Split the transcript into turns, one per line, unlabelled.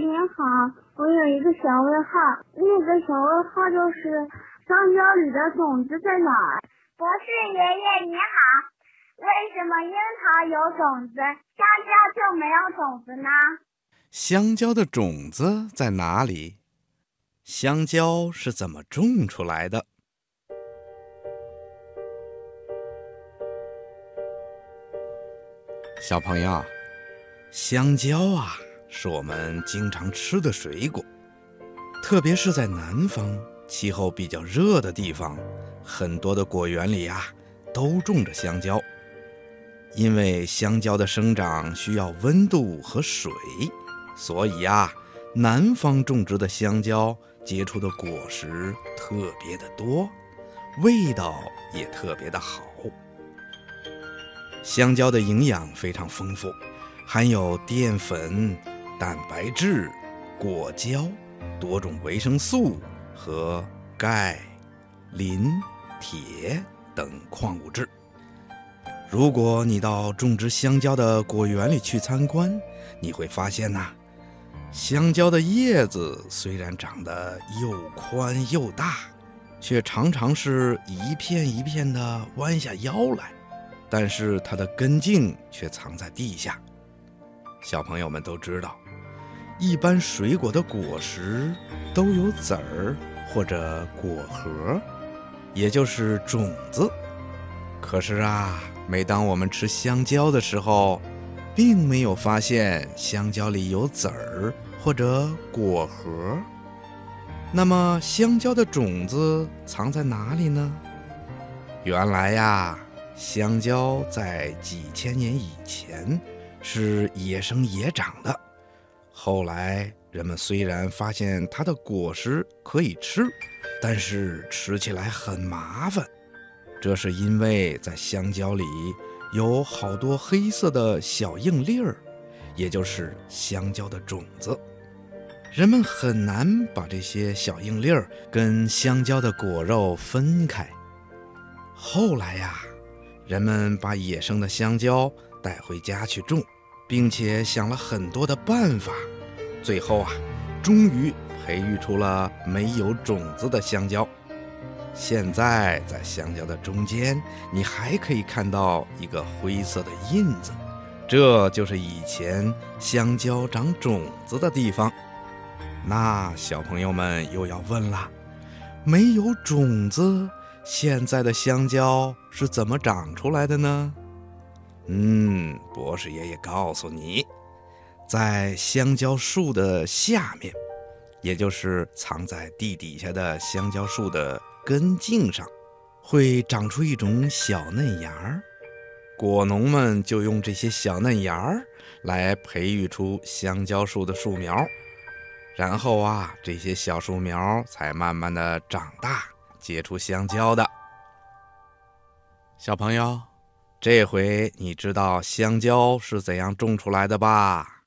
您好，我有一个小问号，那个小问号就是香蕉里的种子在哪儿？
博士爷爷你好，为什么樱桃有种子，香蕉就没有种子呢？
香蕉的种子在哪里？香蕉是怎么种出来的？小朋友，香蕉啊，是我们经常吃的水果，特别是在南方气候比较热的地方，很多的果园里呀，都种着香蕉。因为香蕉的生长需要温度和水。所以呀，南方种植的香蕉结出的果实特别的多，味道也特别的好。香蕉的营养非常丰富，含有淀粉、蛋白质、果胶、多种维生素和钙、磷、铁等矿物质。如果你到种植香蕉的果园里去参观，你会发现呐。香蕉的叶子虽然长得又宽又大，却常常是一片一片的弯下腰来，但是它的根茎却藏在地下。小朋友们都知道，一般水果的果实都有籽儿或者果核，也就是种子。可是啊，每当我们吃香蕉的时候，并没有发现香蕉里有籽儿或者果核。那么，香蕉的种子藏在哪里呢？原来呀，香蕉在几千年以前是野生野长的。后来，人们虽然发现它的果实可以吃，但是吃起来很麻烦。这是因为在香蕉里。有好多黑色的小硬粒儿，也就是香蕉的种子。人们很难把这些小硬粒儿跟香蕉的果肉分开。后来呀，人们把野生的香蕉带回家去种，并且想了很多的办法，最后啊，终于培育出了没有种子的香蕉。现在在香蕉的中间，你还可以看到一个灰色的印子，这就是以前香蕉长种子的地方。那小朋友们又要问了：没有种子，现在的香蕉是怎么长出来的呢？嗯，博士爷爷告诉你，在香蕉树的下面，也就是藏在地底下的香蕉树的。根茎上会长出一种小嫩芽儿，果农们就用这些小嫩芽儿来培育出香蕉树的树苗，然后啊，这些小树苗才慢慢的长大，结出香蕉的。小朋友，这回你知道香蕉是怎样种出来的吧？